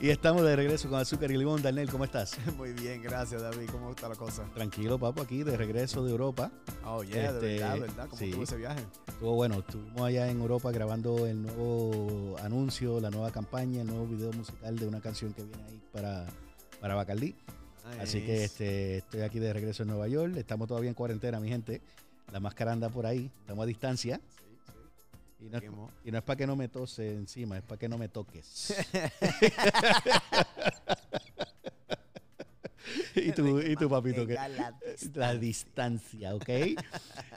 Y estamos de regreso con Azúcar y Limón. Daniel, ¿cómo estás? Muy bien, gracias David. ¿Cómo está la cosa? Tranquilo, papo, aquí de regreso de Europa. Oh, yeah, de Este, verdad, ¿verdad? ¿Cómo sí. estuvo ese viaje? Estuvo bueno, estuvimos allá en Europa grabando el nuevo anuncio, la nueva campaña, el nuevo video musical de una canción que viene ahí para, para Bacardí. Así que Nice. este, estoy aquí de regreso en Nueva York. Estamos todavía en cuarentena, mi gente. La máscara anda por ahí, estamos a distancia. Sí. Y no, es, y no es para que no me tose encima, es para que no me toques. y tú, y tu papito, que, la la distancia, ¿ok?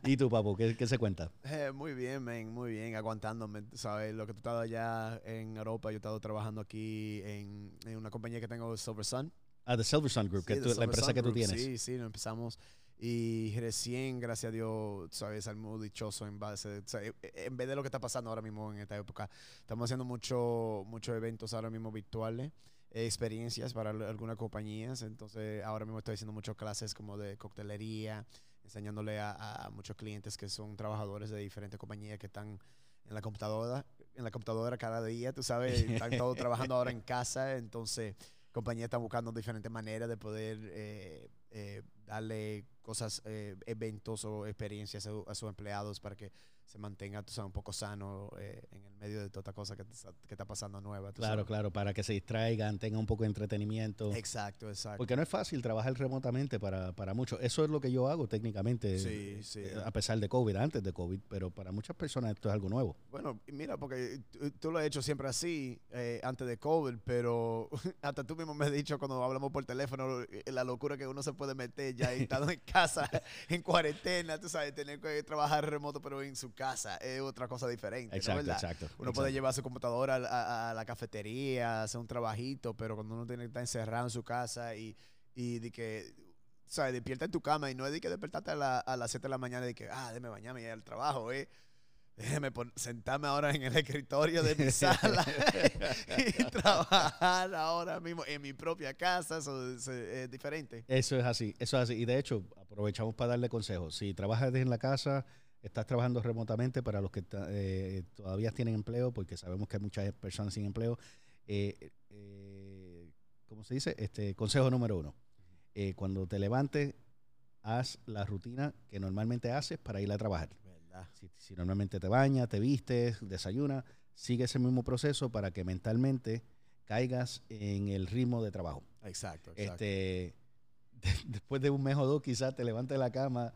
¿Y tu papo, qué, qué se cuenta? Eh, muy bien, man, muy bien, aguantándome, ¿sabes? Lo que tú estabas allá en Europa, yo he estado trabajando aquí en, en una compañía que tengo, Silver Sun. Ah, The Silver Sun Group, que Sí, tú- de la empresa Sun que tú Group. tienes. Sí, sí, empezamos. Y recién, gracias a Dios, sabes, salimos dichoso en base, sea, eh, en vez de lo que está pasando ahora mismo en esta época. Estamos haciendo mucho, muchos eventos ahora mismo virtuales, eh, experiencias para al- algunas compañías. Entonces, ahora mismo estoy haciendo muchas clases como de coctelería, enseñándole a, a muchos clientes que son trabajadores de diferentes compañías que están en la computadora, en la computadora cada día, tú sabes, están todos trabajando ahora en casa, entonces compañías están buscando diferentes maneras de poder eh, eh, darle cosas, eh, eventos o experiencias a, a sus empleados para que se mantenga tú sabes, un poco sano eh, en el medio de toda esta cosa que, te está- que está pasando nueva. Claro, sabes. claro, para que se distraigan, tengan un poco de entretenimiento. Exacto, exacto. Porque no es fácil trabajar remotamente para, para muchos. Eso es lo que yo hago técnicamente, Sí, sí. eh, a pesar de COVID, antes de COVID, pero para muchas personas esto es algo nuevo. Bueno, mira, porque tú, tú lo has hecho siempre así, eh, antes de COVID, pero hasta tú mismo me has dicho cuando hablamos por teléfono eh, la locura que uno se puede meter ya estando en casa, en cuarentena, tú sabes, tener que trabajar remoto, pero en su casa es otra cosa diferente. Exacto, exacto. Uno exacto. puede llevar su computadora a, a- a la cafetería, hacer un trabajito, pero cuando uno tiene que estar encerrado en su casa y, y de que, ¿sabes? Despierta en tu cama y no es de que despertarte a, la- a las 7 de la mañana y de que, ah, déjame bañarme y ir al trabajo, ¿eh? Déjame pon- sentarme ahora en el escritorio de mi sala y trabajar ahora mismo en mi propia casa. Eso es, es diferente. Eso es así, eso es así. Y de hecho, aprovechamos para darle consejos. Si trabajas en la casa, estás trabajando remotamente para los que eh, todavía tienen empleo, porque sabemos que hay muchas personas sin empleo. Eh, eh, ¿Cómo se dice? Este consejo número uno. Cuando te levantes, haz la rutina que normalmente haces para ir a trabajar. Si, si normalmente te bañas, te vistes, desayunas, sigue ese mismo proceso para que mentalmente caigas en el ritmo de trabajo. Exacto, exacto. Este, de- después de un mes o dos, quizás te levantes de la cama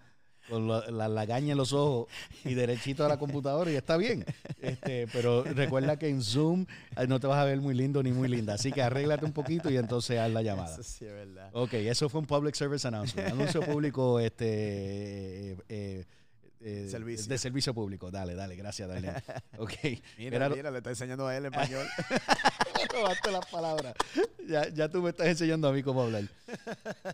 con la, la lagaña en los ojos y derechito a la computadora y está bien. Este, pero recuerda que en Zoom eh, no te vas a ver muy lindo ni muy linda. Así que arréglate un poquito y entonces haz la llamada. Eso sí es verdad. Ok, eso fue un public service announcement. Anuncio público este, eh, eh, eh, Servicio. de servicio público. Dale, dale, gracias, Daniel. Ok. Mira, Era- mira, le está enseñando a él español. robaste las palabras. Ya, ya tú me estás enseñando a mí cómo hablar.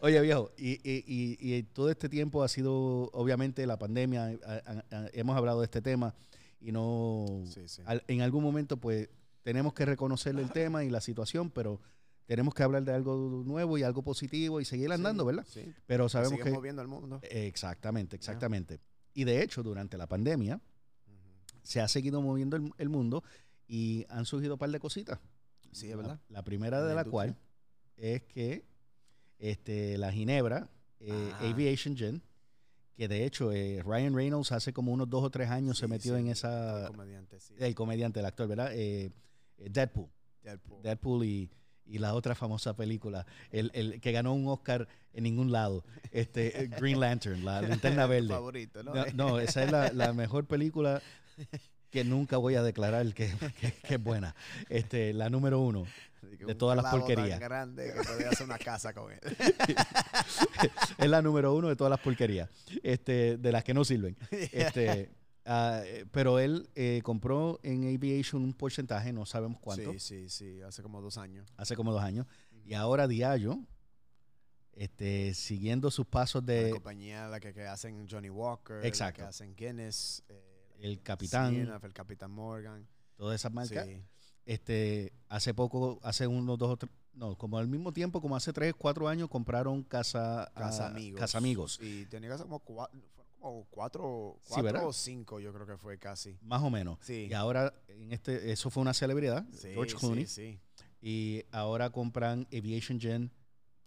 Oye, viejo, y, y- y- y todo este tiempo ha sido, obviamente, la pandemia. a- a- a- hemos hablado de este tema y no. Sí, sí. al- en algún momento, pues, tenemos que reconocer el tema y la situación, pero tenemos que hablar de algo nuevo y algo positivo y seguir andando, ¿verdad? Sí. Pero sabemos que. moviendo el mundo. Exactamente, exactamente. Y de hecho, durante la pandemia, se ha seguido moviendo el, el mundo y han surgido un par de cositas. Sí, es La- verdad. La, primera de la cual es que este, la Ginebra eh, Ah. Aviation Gin, que de hecho eh, Ryan Reynolds hace como unos dos o tres años se metió sí, en el esa... comediante, sí. El comediante, el actor, ¿verdad? Eh, Deadpool. Deadpool. Deadpool y, y la otra famosa película, el, el que ganó un Oscar en ningún lado, este, Green Lantern, la linterna verde. favorito, ¿no? No, no, esa es la, la mejor película que nunca voy a declarar que, que- que es buena. Este, la número uno. De todas las porquerías. Tan grande que podía hacer una casa con él. es la número uno de todas las porquerías. Este, de las que no sirven. Este, eh, pero él eh, compró en Aviation un porcentaje, no sabemos cuánto, Sí, sí, sí. Hace como dos años. hace como dos años. Y ahora Diallo, este, siguiendo sus pasos la de compañía la que, que hacen Johnny Walker. Exacto. La que hacen Guinness. eh, la El Capitán. El Capitán Morgan. todas esas marcas, Sí. este, hace poco, hace unos dos o tres, no, como al mismo tiempo, como hace tres, cuatro años, compraron Casa, Casa ah, Amigos. Casa Amigos. Y tenía casa como cuatro, como cuatro, cuatro o cinco, yo creo que fue casi. Más o menos. Sí. Y ahora, en este, eso fue una celebridad, Sí, George Clooney. Y ahora compran Aviation Gen,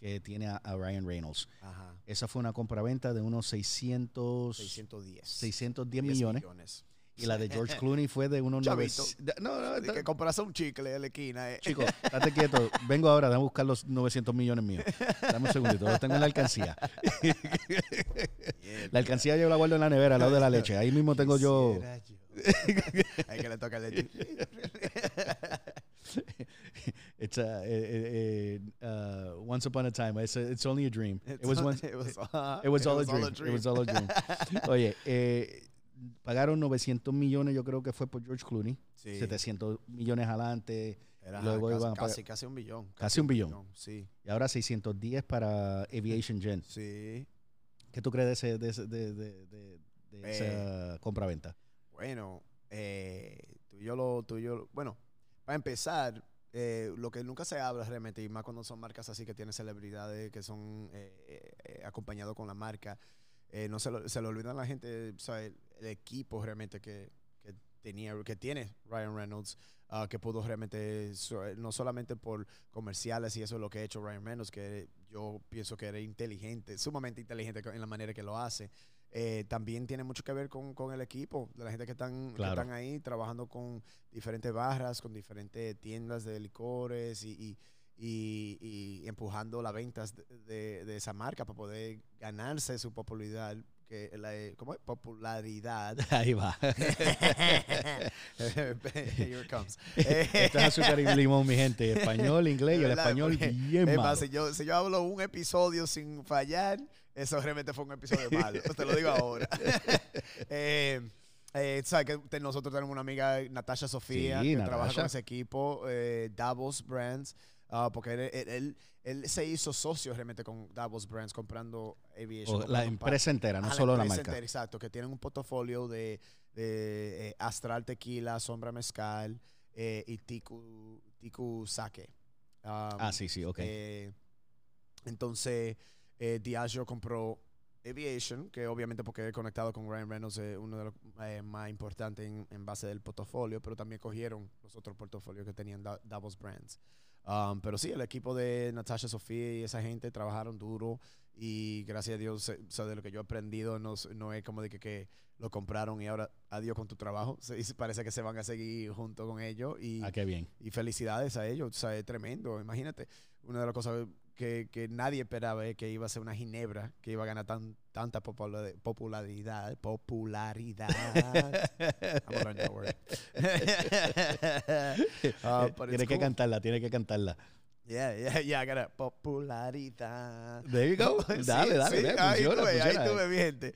que tiene a, a Ryan Reynolds. Ajá. Esa fue una compraventa de unos 600, 610. 610 10 millones. Y la de George Clooney fue de unos Chavito. 900. No, no, De que compras un chicle en la esquina. eh. Chico, estate quieto. Vengo ahora, déjame buscar los 900 millones míos. Dame un segundito, los tengo en la alcancía. La alcancía yo la guardo en la nevera, al lado de la leche. Ahí mismo tengo yo. Ahí que le toca leche. It's a, eh, eh, uh, once upon a time. It's, a- it's only a dream. It was once. it was, uh, It was all a dream. It was all a dream. Oye, eh, pagaron 900 millones, yo creo que fue por George Clooney. Sí, 700 millones adelante. era luego casi, iban a pagar- casi, casi un billón. Casi un billón. Sí, Y ahora 610 para Aviation Gen. sí. ¿Qué tú crees de, ese, de, de, de, de- Eh. esa compraventa? Bueno, eh, tú y yo lo, tú y yo, bueno, para empezar, eh, lo que nunca se habla realmente, y más cuando son marcas así que tienen celebridades que son eh, eh, con la marca, eh, no se, lo, se le olvida a la gente, el, equipo realmente que, que tenía, que tiene Ryan Reynolds, ah, que pudo realmente, so- no solamente por comerciales y eso es lo que ha hecho Ryan Reynolds, que yo pienso que era inteligente, sumamente inteligente en la manera que lo hace. Eh, también tiene mucho que ver con, con el equipo, de la gente que están, que están ahí trabajando con diferentes barras, con diferentes tiendas de licores y, y, y- y empujando las ventas de, de- de esa marca para poder ganarse su popularidad. Que la, ¿Cómo es? Popularidad. Ahí va. Here it comes. Esto es azúcar y limón, mi gente. Español, inglés el español bien es malo. más, si yo, si yo hablo un episodio sin fallar, eso realmente fue un episodio malo. Te lo digo ahora. eh, eh, sabes que te- nosotros tenemos una amiga, Natasha Sofía, Sí, que trabaja con ese equipo, eh, Davos Brands, ah, porque él, él- él- él se hizo socio realmente con Davos Brands comprando Aviation. O la empresa entera, no Ah, solo la empresa marca. entera, exacto, que tienen un portafolio de, de, eh, Astral Tequila, Sombra Mezcal eh, y Tiku, Tiku Sake. Um, Ah, sí, sí, ok. entonces, eh, Diageo compró Aviation, que obviamente porque es conectado con Ryan Reynolds es uno de los eh, más importantes en, en base del portafolio, pero también cogieron los otros portafolios que tenían Da- Davos Brands. Um, pero sí, el equipo de Natasha Sofía y esa gente trabajaron duro y gracias a Dios, o sea, de lo que yo he aprendido, no, no es como de que, que lo compraron y ahora adiós con tu trabajo. Se- parece que se van a seguir junto con ellos y, Ah, qué bien. y felicidades a ellos. O sea, es tremendo. Imagínate, una de las cosas que, que nadie esperaba es que iba a ser una ginebra, que iba a ganar tan, tanta popula- popularidad. Popularidad. That word. But tiene que cool. cantarla, tiene que cantarla. Yeah, yeah, yeah, I gotta- popularidad. There you go. Sí, dale, dale, sí, ve, ahí funciona, tuve, ahí funciona. tuve, mi gente.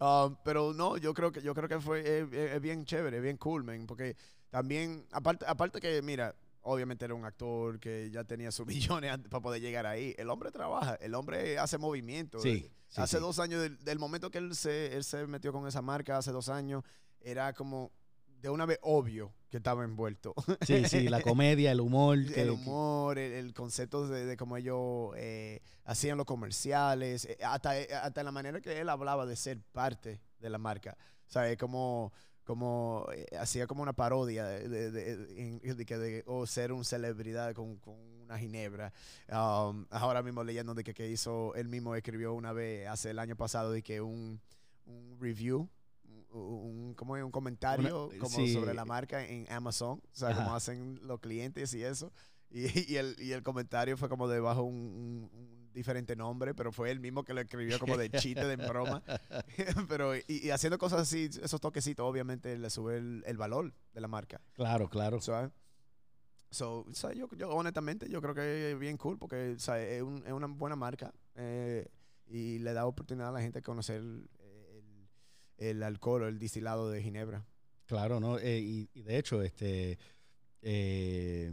Um, pero no, yo creo que yo creo que fue es, es- es bien chévere, es bien cool, man, porque también aparte aparte que mira, obviamente era un actor que ya tenía sus millones antes para poder llegar ahí. El hombre trabaja, el hombre hace movimiento. Sí, sí, hace sí. dos años del, del momento que él se él se metió con esa marca hace dos años era como de una vez obvio que estaba envuelto. Sí, sí, la comedia, el humor. el humor, el, el concepto de, de cómo ellos eh, hacían los comerciales, eh, hasta, eh, hasta la manera que él hablaba de ser parte de la marca. O sea, es como, como eh, hacía como una parodia de, de, de- o ser un celebridad con, con una ginebra. Um, ahora mismo leyendo de que, que hizo, él mismo escribió una vez, hace el año pasado, de que un, un review. Un, un- ¿cómo es? un comentario Una- como sí. sobre la marca en Amazon, o sea, como Ajá. hacen los clientes y eso. Y, y el, y el comentario fue como debajo un- un diferente nombre, pero fue el mismo que lo escribió como de chiste, de broma. pero y, y haciendo cosas así, esos toquecitos, obviamente le sube el, el valor de la marca. Claro, claro. ¿sabes? So, o sea, yo, yo honestamente yo creo que es bien cool porque o sea, es, un- es una buena marca eh, y le da oportunidad a la gente a conocer el, el- el alcohol o el distilado de Ginebra. Claro, ¿no? Eh, y, y de hecho, este eh,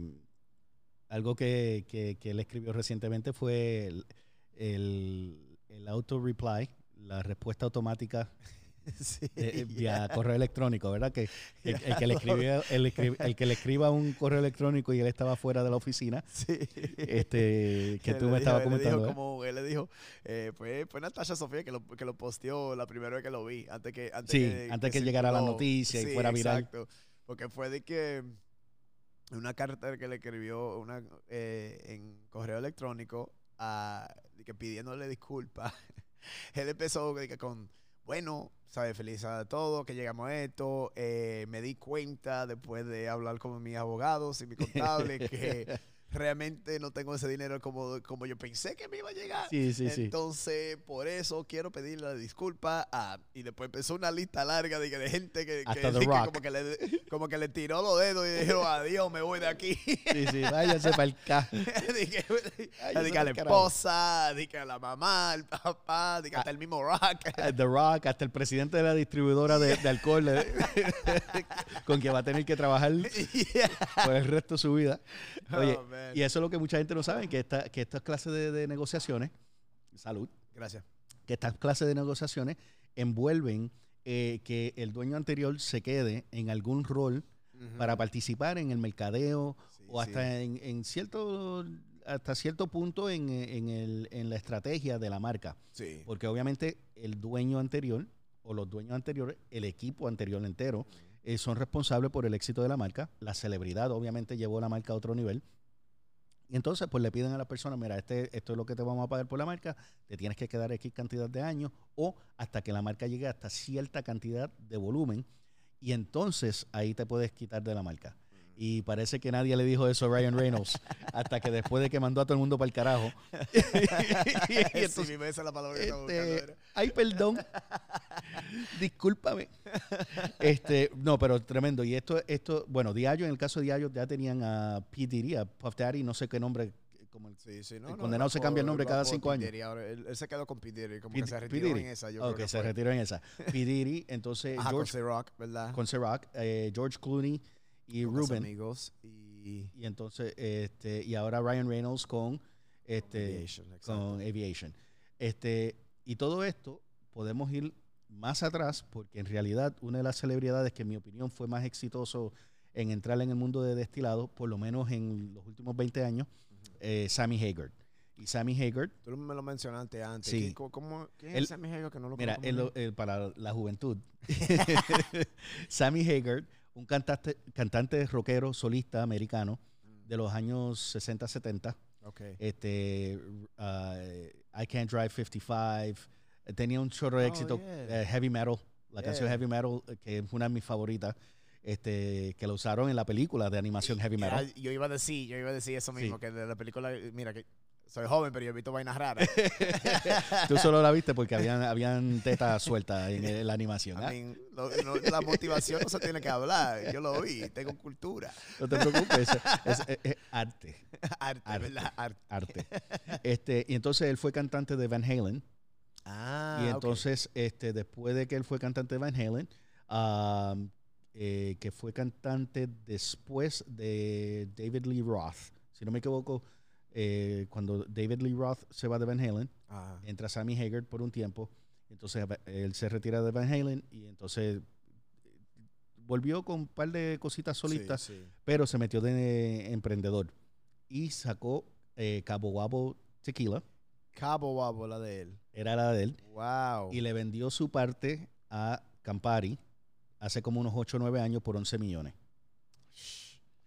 algo que, que- que él escribió recientemente fue el, el, el auto reply, la respuesta automática Sí, eh, vía correo electrónico, ¿verdad? Que el, el que le escribió, el, el que le escriba un correo electrónico y él estaba fuera de la oficina, Sí. este, que Él tú me dijo- estabas le dijo comentando. ¿eh? como- él le dijo, eh, fue, fue Natasha Sofía que lo, que lo posteó la primera vez que lo vi, antes que antes Sí, antes que llegara la noticia y fuera viral. Exacto, porque fue de que una carta que le escribió una, eh, en correo electrónico a, que pidiéndole disculpas. Él empezó que con, bueno, sabe, feliz a todo, que llegamos a esto. eh, me di cuenta después de hablar con mis abogados y mi contable que realmente no tengo ese dinero como, como yo pensé que me iba a llegar. Sí, sí, sí. Entonces, por eso quiero pedirle disculpas. a- y después empezó una lista larga de, que- de gente que, que, que como, que le, como que le tiró los dedos y dijo, adiós, me voy de aquí. Sí, sí, váyase para el ca. Dije, a la esposa, dije a la mamá, al papá, dije hasta el mismo Rock. The Rock, hasta el presidente de la distribuidora de, de alcohol, eh, con quien va a tener que trabajar Yeah. por el resto de su vida. Oye, Oh, y eso es lo que mucha gente no sabe, que, esta, que estas clases de, de negociaciones, salud, Gracias. que estas clases de negociaciones envuelven eh, que el dueño anterior se quede en algún rol para participar en el mercadeo Sí, o hasta sí. en, en cierto hasta cierto punto en, en el- en la estrategia de la marca. Sí. Porque obviamente el dueño anterior o los dueños anteriores, el equipo anterior entero, eh, son responsables por el éxito de la marca. La celebridad obviamente llevó la marca a otro nivel. Y entonces pues le piden a la persona, mira, este, esto es lo que te vamos a pagar por la marca, te tienes que quedar X cantidad de años o hasta que la marca llegue hasta cierta cantidad de volumen y entonces ahí te puedes quitar de la marca. Y parece que nadie le dijo eso a Ryan Reynolds hasta que después de que mandó a todo el mundo para el carajo. y sí, entonces, mismo, esa es la palabra que estaba buscando. este, ay, perdón. Discúlpame. Este, no, pero tremendo. Y esto, esto, bueno, Diallo, en el caso de Diallo, ya tenían a P. Diddy, a Puff Daddy, no sé qué nombre, como el- Sí, sí, no, El no, condenado se cambia el nombre cada cinco años. Diddy, ahora él, él se quedó con P. Diddy, como P- que se retiró en esa. Yo Ok, creo que se fue. retiró en esa. P. Diddy, entonces Ajá, George con C-Rock, ¿verdad? con Ciroc, eh, George Clooney y Con Ruben. amigos y... Y entonces, este, y ahora Ryan Reynolds con este Aviation, exacto. con Aviation. Este, y todo esto podemos ir más atrás, porque en realidad una de las celebridades que en mi opinión fue más exitoso en entrar en el mundo de destilado, por lo menos en los últimos 20 años, eh, Sammy Hagar. Y Sammy Hagar, Tú me lo mencionaste antes. Sí. ¿Qué- ¿Cómo, cómo, quién Él- es Sammy Hagar que no lo mira, lo- eh, para la juventud, Sammy Hagar, un cantante, cantante rockero solista americano de los años 60-70, Ok. este, uh, I Can't Drive 55, eh, tenía un chorro de Oh, éxito, yeah. eh, Heavy Metal, la canción. Heavy Metal, eh, que es una de mis favoritas, este, que lo usaron en la película de animación Heavy Ah, Metal. yo iba a decir, yo iba a decir eso Sí. mismo, que de la película, mira que soy joven, pero yo he visto vainas raras. Tú solo la viste porque habían, habían tetas sueltas en, en la animación. I ¿ah? mean, lo- lo- la motivación no se tiene que hablar. Yo lo vi, tengo cultura. No te preocupes, es, es- es arte. Arte, Arte. ¿verdad? Arte. arte. Este, y entonces él fue cantante de Van Halen. Ah, y entonces, este, después de que él fue cantante de Van Halen, um, eh, que fue cantante después de David Lee Roth. Si no me equivoco, eh, cuando David Lee Roth se va de Van Halen, entra Sammy Hagar por un tiempo. Entonces él se retira de Van Halen y entonces eh, volvió con un par de cositas solitas, sí, sí. pero se metió de emprendedor y sacó eh, Cabo Wabo Tequila, Cabo Wabo, la de él. era la de él, Wow. y le vendió su parte a Campari hace como unos 8 o 9 años por 11 millones.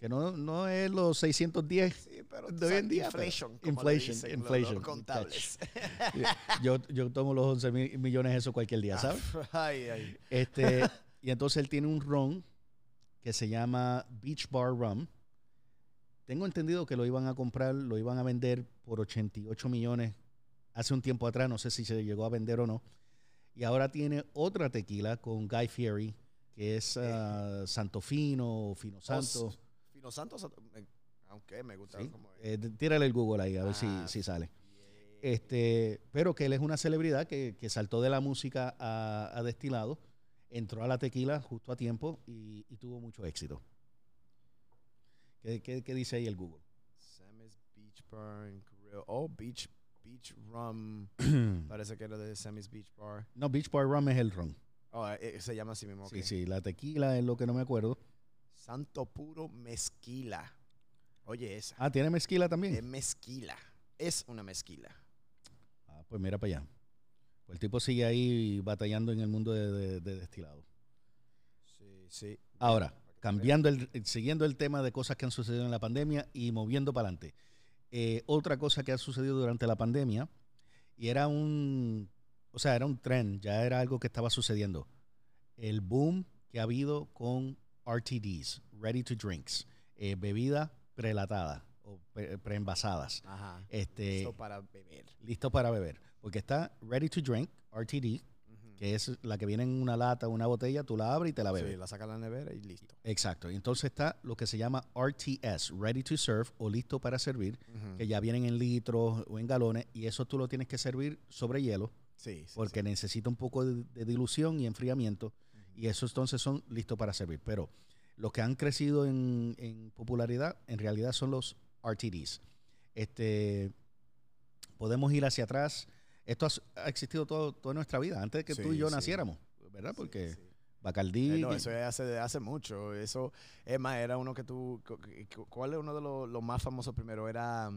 Que no, no es los 610. Sí, pero de hoy en día, inflation, como inflation, dicen inflation, los contables. Yo, yo tomo los 11 mil millones eso cualquier día, ¿sabes? ay, ay. Este, y entonces él tiene un ron que se llama Beach Bar Rum. Tengo entendido que lo iban a comprar, lo iban a vender por 88 millones hace un tiempo atrás, no sé si se llegó a vender o no. Y ahora tiene otra tequila con Guy Fieri, que es ah, Santo Fino, o Fino Santo. S- Fino Santo, Santo- me- aunque me gusta Sí. como. Eh, tírale el Google ahí a ver si, Ah, si sale. Yeah. Este, pero que él es una celebridad que, que saltó de la música a, a destilado, entró a la tequila justo a tiempo y, y tuvo mucho éxito. ¿Qué, qué, qué dice ahí el Google? Sammy's Beach Bar Grill. Oh, Beach Beach Rum. Parece que era de Sammy's Beach Bar. no, Beach Bar Rum es el ron. Oh, eh, se llama así mismo. Sí, sí, la tequila es lo que no me acuerdo. Santo Puro Mezquila. Oye, esa. Ah, tiene mezquila también. Es mezquila. Es una mezquila. Ah, pues mira para allá. Pues el tipo sigue ahí batallando en el mundo de, de- de destilado. Sí, sí. Ahora, cambiando el, siguiendo el tema de cosas que han sucedido en la pandemia y moviendo para adelante. Eh, otra cosa que ha sucedido durante la pandemia, y era un, o sea, era un tren, ya era algo que estaba sucediendo. El boom que ha habido con RTDs, Ready to Drinks, eh, bebida prelatada o preenvasadas. Este, listo para beber. Listo para beber. Porque está Ready to Drink, RTD, que es la que viene en una lata, una botella, tú la abres y te la bebes. Sí, la sacas de la nevera y listo. Exacto. Y entonces está lo que se llama RTS, Ready to Serve o listo para servir, que ya vienen en litros o en galones y eso tú lo tienes que servir sobre hielo. Sí, porque necesita un poco de, dilución y enfriamiento y esos entonces son listos para servir. Pero los que han crecido en, en popularidad en realidad son los RTDs. Este, podemos ir hacia atrás esto ha, existido todo, toda nuestra vida, antes de que tú y yo naciéramos, ¿verdad? Porque Bacardí... Eh, no, eso es hace, hace mucho. Eso, es más, era uno que tú... ¿Cuál es uno de los, más famosos primero? Era...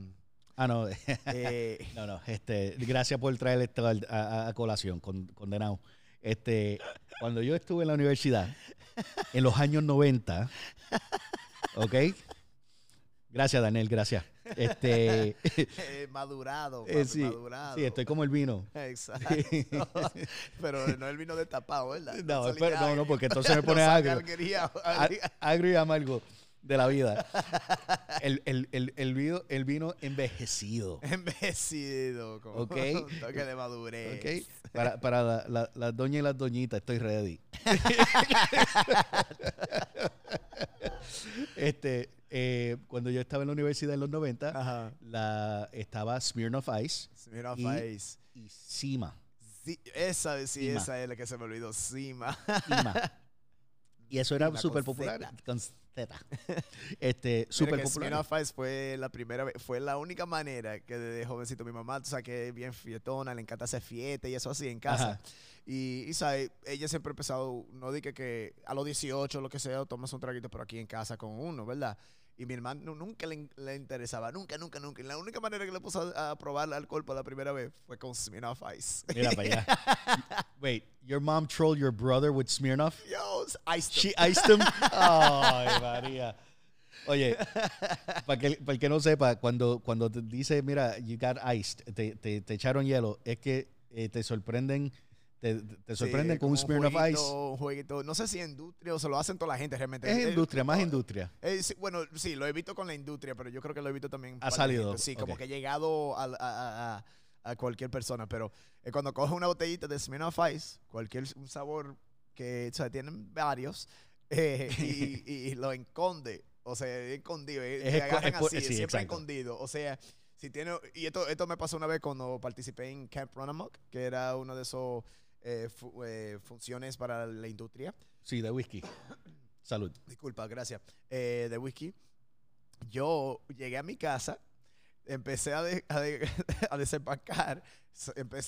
Ah, no. Eh, no, no. Este, gracias por traer esto a, colación, condenado. Este, cuando yo estuve en la universidad, en los años 90, ¿ok? Gracias, Daniel, gracias. Este, eh, madurado, eh, sí, madurado. Sí, estoy como el vino. Exacto. pero no el vino destapado, ¿verdad? No, no, no, porque entonces me pone agrio. agrio y amargo de la vida. El, el, el, el, vino, el vino envejecido. Envejecido, como okay. un toque de madurez. Okay. Para, para las la, la doñas y las doñitas, estoy ready. este, eh, cuando yo estaba en la universidad en los 90, la, estaba Smirnoff Ice. Smirnoff Ice. Y Sima. esa, sí, esa es la que se me olvidó. Sima. Y eso era súper popular. Con Z. Este, súper popular. Ice fue la primera vez, fue la única manera que de jovencito mi mamá, tú sabes que es bien fietona, le encanta hacer fiesta y eso así en casa. Y, y ¿sabes? ella siempre ha empezado, no dije que a los 18 lo que sea, tomas un traguito, pero aquí en casa con uno, ¿verdad? Y mi hermano nunca le, interesaba, nunca, nunca, nunca. La única manera que le puso a, probar alcohol por la primera vez fue con Smirnoff Ice. Mira para allá. Wait, your mom trolled your brother with Smirnoff? Yo, iced him. She iced him? Ay, María. Oye, para el que no sepa, cuando, cuando te dice, mira, you got iced, te, te, te echaron hielo, es que eh, te sorprenden te, te sorprenden con un Smirnoff Ice. jueguito, no sé si industria o se lo hacen toda la gente realmente. Es industria, más industria. bueno, sí, lo he visto con la industria, pero yo creo que lo he visto también. Ha salido. Sí, como que ha llegado a, a, a, cualquier persona. Pero eh, cuando coge una botellita de Smirnoff Ice, cualquier un sabor que, o sea, tienen varios, eh, y, y, lo esconde. O sea, escondido. Eh, es, agarran así, siempre escondido. O sea, si tiene. Y esto, esto me pasó una vez cuando participé en Camp Run Amok, que era uno de esos eh, funciones para la industria. Sí, de whisky. Salud. Disculpa, gracias. De whisky. Yo llegué a mi casa, empecé a, de, a, a,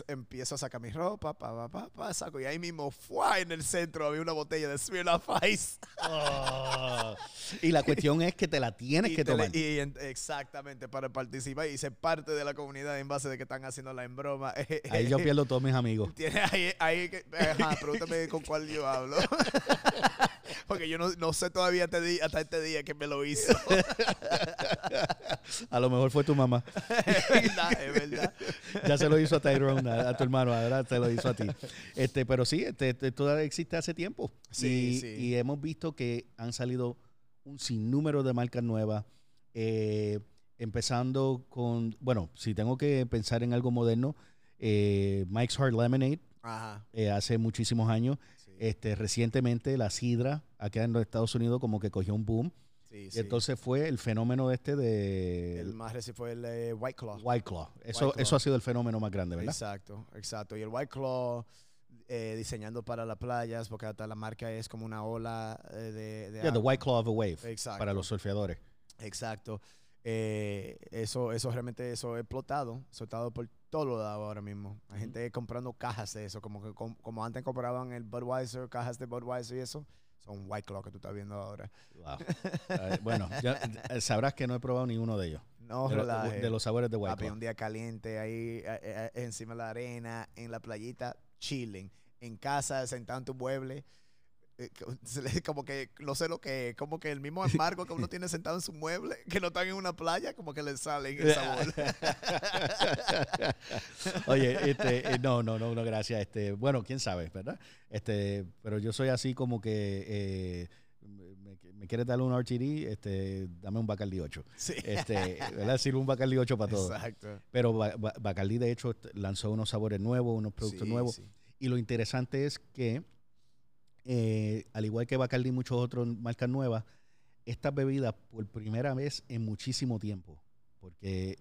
empiezo a sacar mi ropa, pa, pa, pa, saco. Y ahí mismo, fue en el centro había una botella de Smirnoff Ice. Oh. y la cuestión es que te la tienes que tomar. y, exactamente, para participar y ser parte de la comunidad en base de que están haciendo la en broma. ahí yo pierdo todos mis amigos. Ahí, ahí pregúntame con cuál yo hablo. Porque yo no, no sé todavía hasta este día que me lo hizo. A lo mejor fue tu mamá. es verdad, es verdad. Ya se lo hizo a Tyrone, a, tu hermano, ahora te lo hizo a ti. Este, pero sí, este, todavía existe hace tiempo. Sí, y, sí. y hemos visto que han salido un sinnúmero de marcas nuevas. Eh, empezando con, bueno, si tengo que pensar en algo moderno, eh, Mike's Hard Lemonade, eh, hace muchísimos años. Este, recientemente la sidra acá en los Estados Unidos como que cogió un boom. Y entonces fue el fenómeno este de... El más reciente fue el eh, White Claw. White Claw. Eso, eso ha sido el fenómeno más grande, ¿verdad? Exacto, exacto. Y el White Claw eh, diseñando para las playas, porque hasta la marca es como una ola eh, de... yeah, the White Claw of a Wave. Exacto. Para los surfeadores. Exacto. eso, eso realmente eso ha explotado, explotado por todo lo dado ahora mismo. Hay gente comprando cajas de eso, como que como, antes compraban el Budweiser, cajas de Budweiser y eso. Son White Claw que tú estás viendo ahora. bueno, ya, eh, sabrás que no he probado ninguno de ellos. No, de, de los sabores de White Claw. un día caliente ahí eh, eh, encima de la arena, en la playita, chilling. En casa, sentado en tu mueble, eh, como que, no sé lo que, como que el mismo embargo que uno tiene sentado en su mueble, que no están en una playa, como que le sale el sabor. Oye, este, no, no, no, no, gracias. Este, bueno, quién sabe, ¿verdad? Este, pero yo soy así como que me, quieres dar un RTD, este, dame un Bacardi 8. Sí. Este, ¿verdad? Sirve un Bacardi 8 para todo. Exacto. Pero Bacardi, de hecho, lanzó unos sabores nuevos, unos productos nuevos. Y lo interesante es que, eh, al igual que Bacardi y muchos otros marcas nuevas, estas bebidas por primera vez en muchísimo tiempo, porque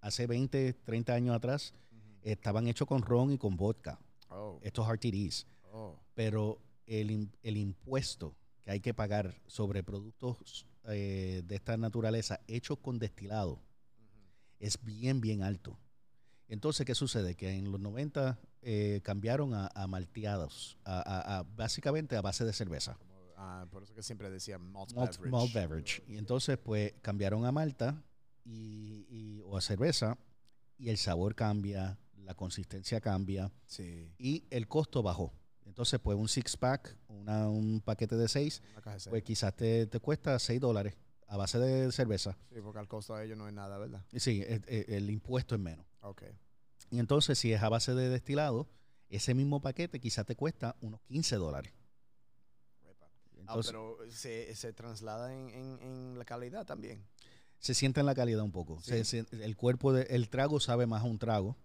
hace 20, 30 años atrás estaban hechos con ron y con vodka, oh. estos RTDs. Oh. Pero el, el impuesto que hay que pagar sobre productos eh, de esta naturaleza hechos con destilado es bien, bien alto. Entonces, ¿qué sucede? Que en los 90 eh, cambiaron a, malteados, a, básicamente a base de cerveza. Ah, por eso que siempre decían malt, beverage. Malt beverage. Y entonces, pues, cambiaron a malta y, o a cerveza y el sabor cambia, la consistencia cambia y el costo bajó. Entonces, pues un six-pack, un paquete de seis, pues quizás te, cuesta seis dólares a base de cerveza. Sí, porque al costo de ellos no es nada, ¿verdad? Sí, el, impuesto es menos. Ok. Y entonces, si es a base de destilado, ese mismo paquete quizás te cuesta unos 15 dólares. ah, pero se, traslada en, la calidad también. Se siente en la calidad un poco. el cuerpo, del trago sabe más a un trago.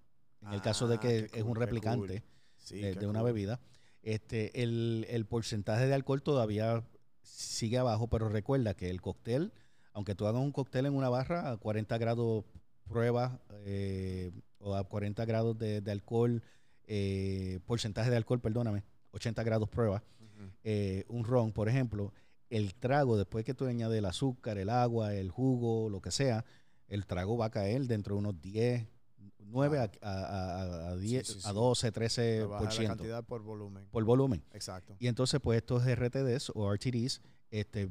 En el caso de ah, que es un replicante de, una bebida. Este, el, porcentaje de alcohol todavía sigue abajo, pero recuerda que el cóctel, aunque tú hagas un cóctel en una barra a 40 grados prueba eh, o a 40 grados de, alcohol, eh, porcentaje de alcohol, perdóname, 80 grados prueba, eh, un ron, por ejemplo, el trago, después que tú añades el azúcar, el agua, el jugo, lo que sea, el trago va a caer dentro de unos 10, 9 a, a, a, 10, a 12, 13%. La cantidad por volumen. Por volumen. Exacto. Y entonces, pues estos RTDs o RTDs este,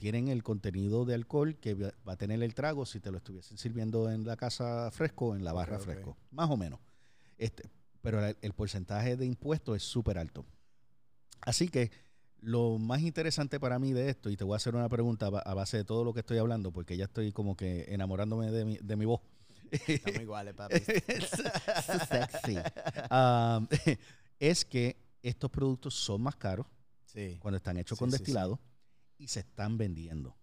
tienen el contenido de alcohol que va a tener el trago si te lo estuviesen sirviendo en la casa fresco o en la barra fresco. Más o menos. Este, pero el, porcentaje de impuestos es súper alto. Así que lo más interesante para mí de esto, y te voy a hacer una pregunta a base de todo lo que estoy hablando, porque ya estoy como que enamorándome de mi, de mi voz. Estamos iguales, papi. sexy. Um, es que estos productos son más caros cuando están hechos con destilado y se están vendiendo.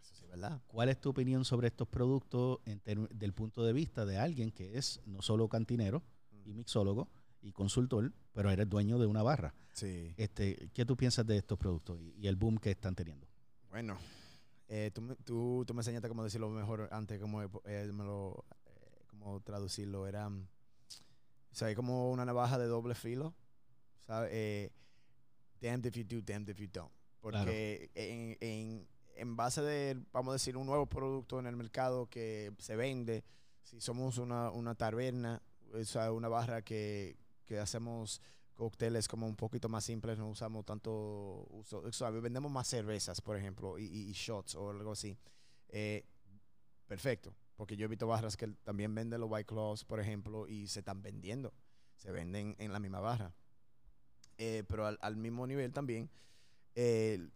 Eso sí, ¿verdad? ¿Cuál es tu opinión sobre estos productos en del punto de vista de alguien que es no solo cantinero y mixólogo y consultor, pero eres dueño de una barra? Sí. Este, ¿Qué tú piensas de estos productos y el boom que están teniendo? Bueno, eh, tú, tú, tú, me enseñaste cómo decirlo mejor antes, cómo, eh, me lo, eh, cómo traducirlo. Era, mm, o sea, como una navaja de doble filo. ¿sabes? Eh, damned if you do, damned if you don't. Porque en, en, en, base de, vamos a decir, un nuevo producto en el mercado que se vende, si somos una, una taberna, o una barra que, que hacemos cócteles como un poquito más simples, no usamos tanto uso, vendemos más cervezas, por ejemplo, y, shots o algo así. Eh, perfecto, porque yo he visto barras que también venden los White Claws, por ejemplo, y se están vendiendo, se venden en la misma barra. Eh, pero al, mismo nivel también, eh,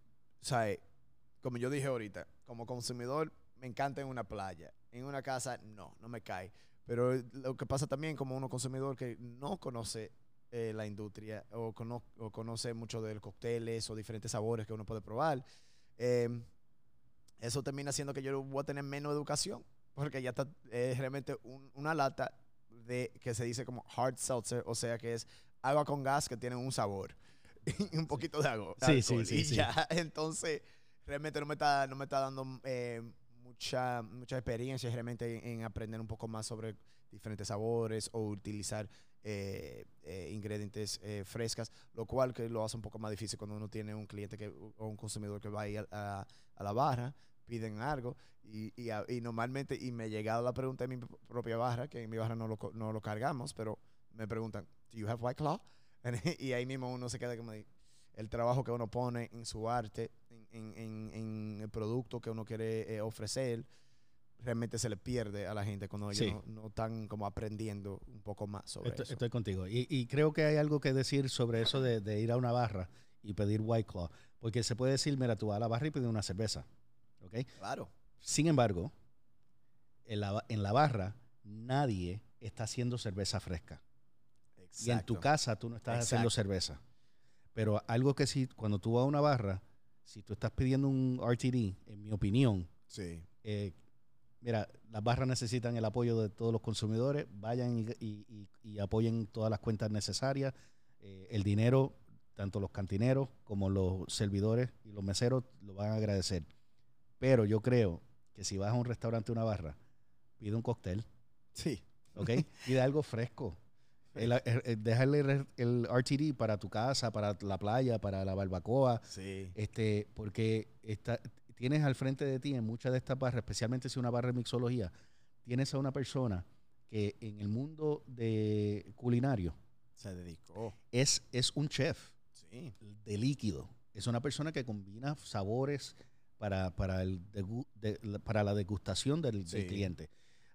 como yo dije ahorita, como consumidor me encanta en una playa, en una casa no, no me cae. Pero lo que pasa también como uno consumidor que no conoce eh, la industria o, conoce mucho de los cócteles o diferentes sabores que uno puede probar, em, eso termina siendo que yo voy a tener menos educación porque ya está realmente una lata de que se dice como hard seltzer, o sea que es agua con gas que tiene un sabor y un poquito de agua. Sí, sí, sí, y ya, entonces realmente no me está, no me está dando eh, mucha, mucha experiencia realmente en, aprender un poco más sobre diferentes sabores o utilizar eh, eh, ingredientes frescas, lo cual que lo hace un poco más difícil cuando uno tiene un cliente que, o un consumidor que va a ir a, la barra, piden algo y, y, normalmente, y me ha llegado la pregunta de mi propia barra, que en mi barra no lo, no lo cargamos, pero me preguntan, ¿Do you have White Claw? y ahí mismo uno se queda como el trabajo que uno pone en su arte, en, en, en el producto que uno quiere ofrecer, realmente se le pierde a la gente cuando ellos no, están como aprendiendo un poco más sobre estoy, eso. Estoy contigo. Y, creo que hay algo que decir sobre eso de, ir a una barra y pedir White Claw. Porque se puede decir, mira, tú vas a la barra y pides una cerveza. ¿Ok? Claro. Sin embargo, en la, en la barra nadie está haciendo cerveza fresca. Y en tu casa tú no estás haciendo cerveza. Pero algo que sí, cuando tú vas a una barra, si tú estás pidiendo un RTD, en mi opinión, Sí. eh, mira, las barras necesitan el apoyo de todos los consumidores, vayan y, y- y- y apoyen todas las cuentas necesarias. Eh, el dinero, tanto los cantineros como los servidores y los meseros lo van a agradecer. Pero yo creo que si vas a un restaurante una barra, pide un cóctel, Sí. ¿ok? pide algo fresco. El, el- el- dejarle el, RTD para tu casa, para la playa, para la barbacoa, Sí. este, porque está, tienes al frente de ti en muchas de estas barras, especialmente si una barra de mixología, tienes a una persona que en el mundo de culinario Se dedicó. es, es un chef Sí. de líquido. Es una persona que combina sabores para, para, el degu- de- la- para la degustación del, del Sí. cliente.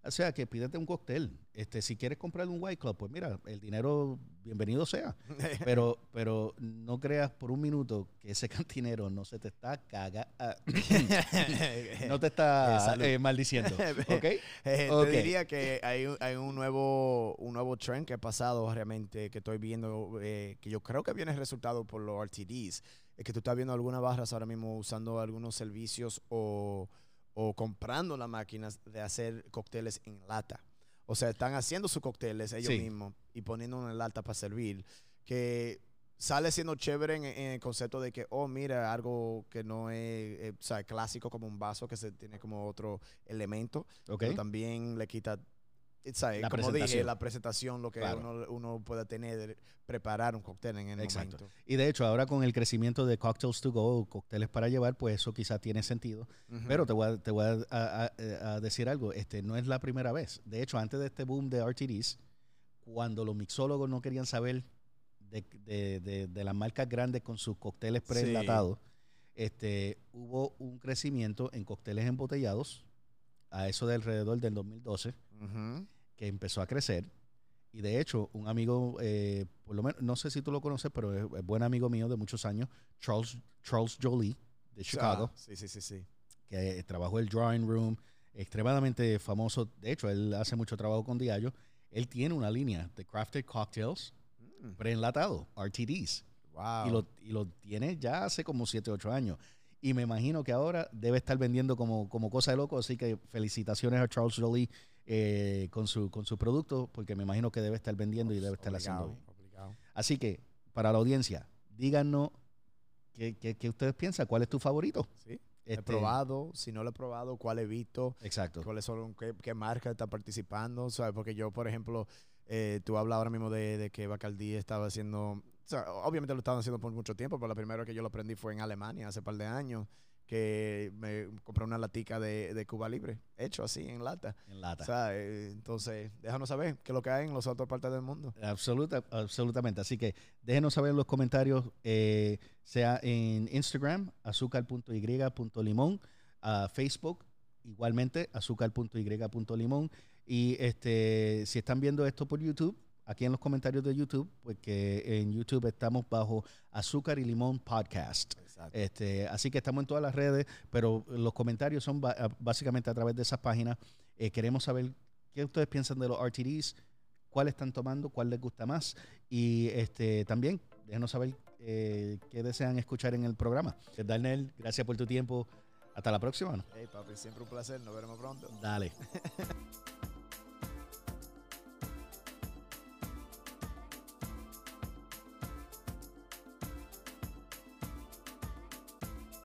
O sea, que pídete un cóctel. Este, si quieres comprar un White Club, pues mira, el dinero, bienvenido sea. Pero, pero no creas por un minuto que ese cantinero no se te está caga, ah, no te Eh, está salud. eh, maldiciendo, ¿ok? Eh, Ok. Te diría que hay, un- hay un nuevo un nuevo trend que ha pasado realmente, que estoy viendo, eh, que yo creo que viene resultado por los RTDs. Es que tú estás viendo algunas barras ahora mismo usando algunos servicios o, o comprando las máquinas de hacer cócteles en lata. O sea, están haciendo sus cócteles ellos Sí. mismos y poniendo en lata para servir. Que sale siendo chévere en, en el concepto de que, oh, mira, algo que no es eh, o sea, clásico como un vaso, que se tiene como otro elemento pero también le quita, ¿sabes? La como dije, la presentación, lo que Claro. uno, uno puede tener, de preparar un cóctel en el Exacto. momento. Y de hecho, ahora con el crecimiento de cocktails to go, cócteles para llevar, pues eso quizá tiene sentido. Pero te voy, a, te voy a- a- a- a decir algo, este no es la primera vez. De hecho, antes de este boom de RTDs, cuando los mixólogos no querían saber de, de- de- de las marcas grandes con sus cócteles preenlatados, este, hubo un crecimiento en cócteles embotellados a eso de alrededor del 2012, Que empezó a crecer. Y de hecho, un amigo, eh, por lo menos, no sé si tú lo conoces, pero es, es buen amigo mío de muchos años, Charles, Charles Jolie, de Chicago Ah, sí, sí, sí, sí. que trabajó el Drawing Room, extremadamente famoso. De hecho, él hace mucho trabajo con Diallo. Él tiene una línea de crafted cocktails Mm, preenlatados, RTDs. Wow. Y, lo, y lo tiene ya hace como 7, 8 años. Y me imagino que ahora debe estar vendiendo como, como cosa de loco. Así que felicitaciones a Charles Jolie eh, con, su, con su producto, porque me imagino que debe estar vendiendo y debe estar haciendo bien. Obligado. Así que, para la audiencia, díganos qué, qué- qué ustedes piensan. ¿Cuál es tu favorito? Sí. He Este, probado, si no lo he probado, cuál he visto, Exacto. cuáles son, qué, qué marca está participando, ¿sabes? Porque yo, por ejemplo, eh, tú hablas ahora mismo de, de que Bacardí estaba haciendo, o sea, obviamente lo estaban haciendo por mucho tiempo, pero la primera que yo lo aprendí fue en Alemania hace par de años, que me compré una latica de, de Cuba Libre, hecho así, en lata. En lata. O sea, eh, entonces, déjanos saber qué es lo que hay en las otras partes del mundo. Absoluta, absolutamente. Así que déjenos saber en los comentarios, eh, sea en Instagram, azúcar.y.limón, a Facebook, igualmente, azúcar.y.limón. Y este, si están viendo esto por YouTube, aquí en los comentarios de YouTube, pues que en YouTube estamos bajo Azúcar y Limón Podcast. Exacto. Este, así que estamos en todas las redes, pero los comentarios son ba- a- básicamente a través de esas páginas. Eh, queremos saber qué ustedes piensan de los RTDs, cuál están tomando, cuál les gusta más. Y este también déjenos saber eh, qué desean escuchar en el programa. Darnell, gracias por tu tiempo. Hasta la próxima. ¿no? Hey, papi, siempre un placer. Nos veremos pronto. Dale.